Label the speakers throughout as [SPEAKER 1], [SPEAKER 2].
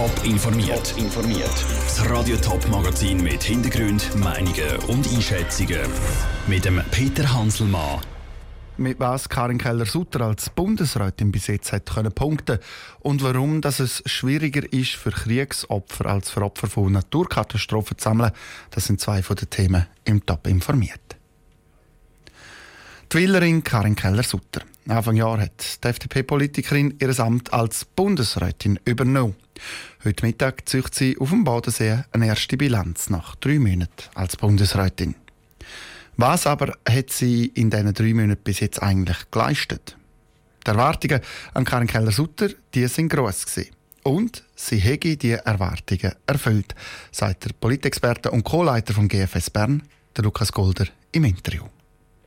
[SPEAKER 1] Top informiert. informiert. Das Radio Top Magazin mit Hintergrund, Meinungen und Einschätzungen mit dem Peter Hanselmann.
[SPEAKER 2] Mit was Karin Keller-Sutter als Bundesrätin bis jetzt hat können punkten und warum dass es schwieriger ist für Kriegsopfer als für Opfer von Naturkatastrophen zu sammeln, das sind zwei von den Themen im Top informiert. Die Willerin Karin Keller-Sutter. Anfang Jahr hat die FDP-Politikerin ihr Amt als Bundesrätin übernommen. Heute Mittag zieht sie auf dem Bodensee eine erste Bilanz nach drei Monaten als Bundesrätin. Was aber hat sie in diesen drei Monaten bis jetzt eigentlich geleistet? Die Erwartungen an Karin Keller-Sutter, sind gross. Und sie hätte die Erwartungen erfüllt, sagt der Politexperte und Co-Leiter vom GFS Bern, der Lukas Golder, im Interview.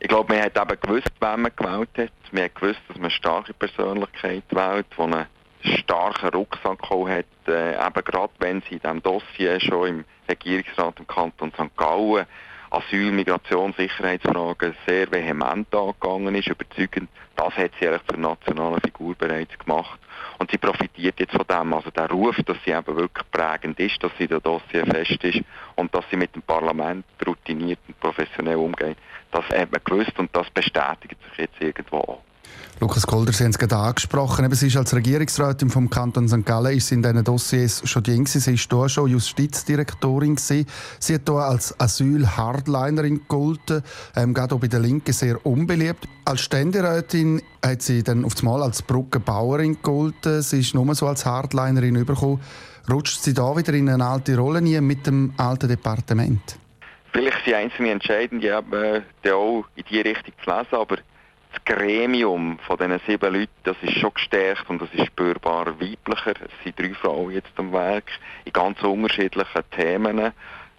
[SPEAKER 3] Ich glaube, man hat eben gewusst, wen man gewählt hat. Man hat gewusst, dass man eine starke Persönlichkeit wählt, die einen starken Rucksack hat, äh, eben gerade wenn sie in diesem Dossier schon im Regierungsrat im Kanton St. Gallen Asyl, Migration, Sicherheitsfragen sehr vehement angegangen ist, überzeugend. Das hat sie eigentlich zur nationalen Figur bereits gemacht. Und sie profitiert jetzt von dem. Also der Ruf, dass sie eben wirklich prägend ist, dass sie der Dossier fest ist und dass sie mit dem Parlament routiniert und professionell umgeht, das hat man gewusst und das bestätigt sich jetzt irgendwo auch.
[SPEAKER 2] Lukas Kolder, Sie haben es gerade angesprochen. Eben, sie ist als Regierungsrätin vom Kanton St. Gallen ist in diesen Dossiers schon jung Sie hier schon Justizdirektorin gewesen. Sie hat hier als Asyl-Hardlinerin gegolten, ähm, gerade auch bei den Linken sehr unbeliebt. Als Ständerätin hat sie dann auf einmal als Brückenbauerin gegolten. Sie ist nur so als Hardlinerin übergekommen. Rutscht sie da wieder in eine alte Rolle nie mit dem alten Departement?
[SPEAKER 3] Vielleicht sind einzelne Entscheidungen äh, auch in die Richtung zu lesen, aber das Gremium von diesen sieben Leuten, das ist schon gestärkt und das ist spürbar weiblicher. Es sind drei Frauen jetzt am Werk in ganz unterschiedlichen Themen.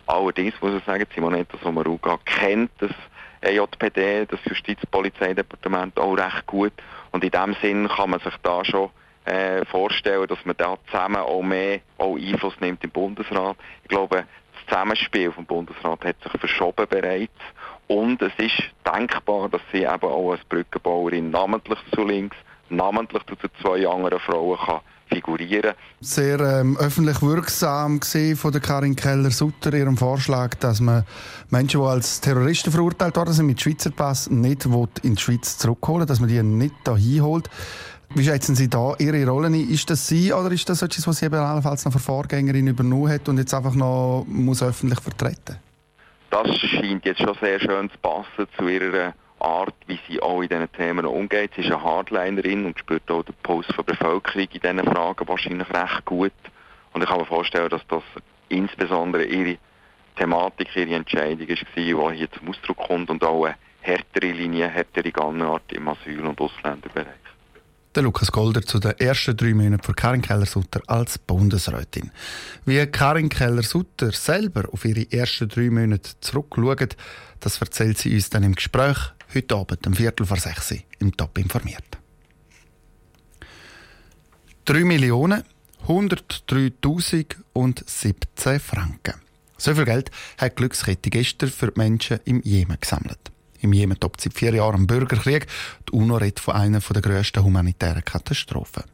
[SPEAKER 3] Allerdings muss ich sagen, Simonetta Sommaruga kennt das EJPD, das Justizpolizeidepartement, auch recht gut. Und in dem Sinn kann man sich da schon äh, vorstellen, dass man da zusammen auch mehr auch Einfluss nimmt im Bundesrat. Ich glaube, Zusammenspiel vom Bundesrat hat sich verschoben bereits und es ist denkbar, dass sie eben auch als Brückenbauerin namentlich zu links, namentlich zu den zwei anderen Frauen kann figurieren.
[SPEAKER 2] Sehr ähm, öffentlich wirksam von der Karin Keller-Sutter ihrem Vorschlag, dass man Menschen, die als Terroristen verurteilt worden sind, mit Schweizer Pass nicht in die Schweiz zurückholen, dass man die nicht hier holt. Wie schätzen Sie da Ihre Rolle ein? Ist das Sie oder ist das etwas, was Sie eben allenfalls noch von Vorgängerin übernommen hat und jetzt einfach noch muss öffentlich vertreten
[SPEAKER 3] Das scheint jetzt schon sehr schön zu passen zu Ihrer Art, wie sie auch in diesen Themen umgeht. Sie ist eine Hardlinerin und spürt auch den Puls der Bevölkerung in diesen Fragen wahrscheinlich recht gut. Und ich kann mir vorstellen, dass das insbesondere ihre Thematik, ihre Entscheidung war, die hier zum Ausdruck kommt und auch eine härtere Linie, härtere Gangart im Asyl- und Ausländerbereich.
[SPEAKER 2] Der Lukas Golder zu den ersten drei Monaten von Karin Keller-Sutter als Bundesrätin. Wie Karin Keller-Sutter selber auf ihre ersten drei Monate zurückschaut, das erzählt sie uns dann im Gespräch heute Abend um Viertel vor sechs im Top informiert. 3 Millionen 103.017 Franken. So viel Geld hat Glückskette gestern für die Menschen im Jemen gesammelt. Im Jemen tobt seit vier Jahren ein Bürgerkrieg. Die UNO redet von einer der grössten humanitären Katastrophen.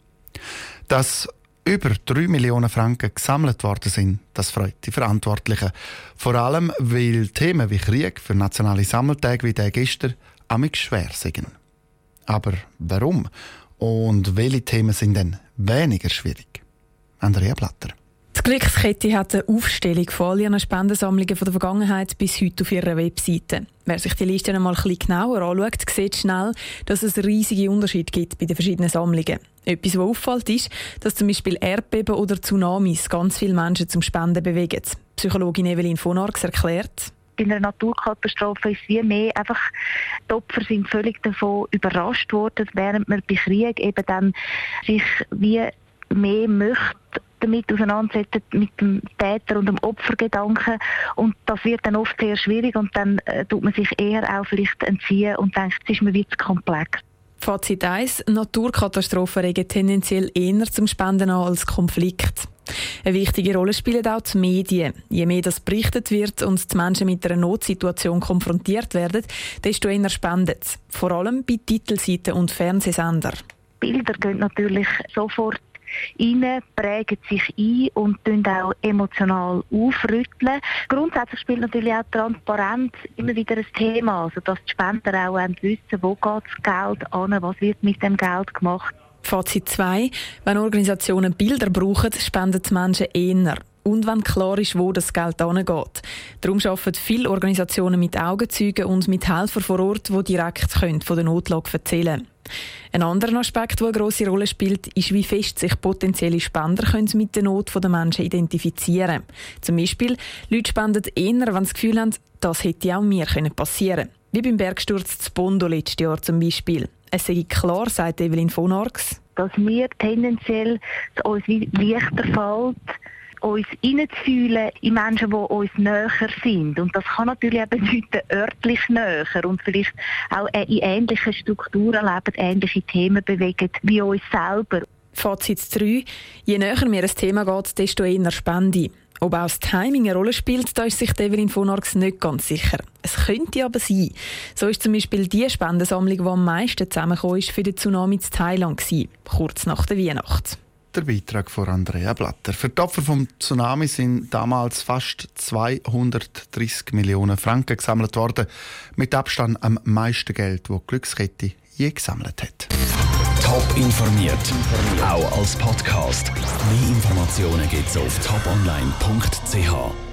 [SPEAKER 2] Dass über 3 Millionen Franken gesammelt worden sind, das freut die Verantwortlichen. Vor allem, weil Themen wie Krieg für nationale Sammeltage wie der gestern amig schwer sind. Aber warum? Und welche Themen sind denn weniger schwierig? Andrea Platter.
[SPEAKER 4] Die Glückskette hat eine Aufstellung von all ihren Spendensammlungen von der Vergangenheit bis heute auf ihrer Webseite. Wer sich die Liste einmal ein bisschen genauer anschaut, sieht schnell, dass es riesige Unterschiede gibt bei den verschiedenen Sammlungen. Etwas, was auffällt, ist, dass zum Beispiel Erdbeben oder Tsunamis ganz viele Menschen zum Spenden bewegen. Psychologin Evelyn von Arx erklärt,
[SPEAKER 5] bei einer Naturkatastrophe ist wie mehr einfach, die Opfer sind völlig davon überrascht worden, während man bei Krieg eben dann sich wie mehr möchte damit auseinandersetzen, mit dem Täter und dem Opfergedanken. Und das wird dann oft sehr schwierig und dann äh, tut man sich eher auch vielleicht entziehen und denkt, es ist mir wieder zu komplex.
[SPEAKER 4] Fazit 1. Naturkatastrophen regen tendenziell eher zum Spenden an als Konflikt. Eine wichtige Rolle spielen auch die Medien. Je mehr das berichtet wird und die Menschen mit einer Notsituation konfrontiert werden, desto eher spendet Vor allem bei Titelseiten und Fernsehsender.
[SPEAKER 5] Bilder gehen natürlich sofort rein, prägen sich ein und auch emotional aufrütteln. Grundsätzlich spielt natürlich auch Transparenz immer wieder ein Thema, also dass die Spender auch wissen, wo geht das Geld an, was wird mit dem Geld gemacht.
[SPEAKER 4] Fazit 2. Wenn Organisationen Bilder brauchen, spenden die Menschen eher. Und wenn klar ist, wo das Geld angeht. Darum arbeiten viele Organisationen mit Augenzeugen und mit Helfern vor Ort, die direkt von der Notlage erzählen können. Ein anderer Aspekt, der eine grosse Rolle spielt, ist, wie fest sich potenzielle Spender können mit der Not der Menschen identifizieren können. Zum Beispiel, Leute spenden eher, wenn sie das Gefühl haben, das hätte auch mir passieren können. Wie beim Bergsturz zu Bondo letztes Jahr zum Beispiel. Es sei klar, sagt Evelyn von Arx.
[SPEAKER 5] Dass wir tendenziell uns leichter fällt, uns hineinzufühlen in Menschen, die uns näher sind. Und das kann natürlich eben bedeuten, örtlich näher und vielleicht auch in ähnlichen Strukturen leben, ähnliche Themen bewegen wie uns selber.
[SPEAKER 4] Fazit 3. Je näher mir ein Thema geht, desto eher Spende. Ob auch das Timing eine Rolle spielt, da ist sich Evelyn von Arx nicht ganz sicher. Es könnte aber sein. So ist zum Beispiel die Spendensammlung, die am meisten zusammengekommen ist, für den Tsunami in Thailand gewesen, kurz nach der Weihnacht.
[SPEAKER 2] Der Beitrag von Andrea Blatter. Für die Opfer vom Tsunami sind damals fast 230 Millionen Franken gesammelt worden. Mit Abstand am meisten Geld, das die Glückskette je gesammelt hat.
[SPEAKER 1] Top informiert, auch als Podcast. Mehr Informationen gibt es auf toponline.ch.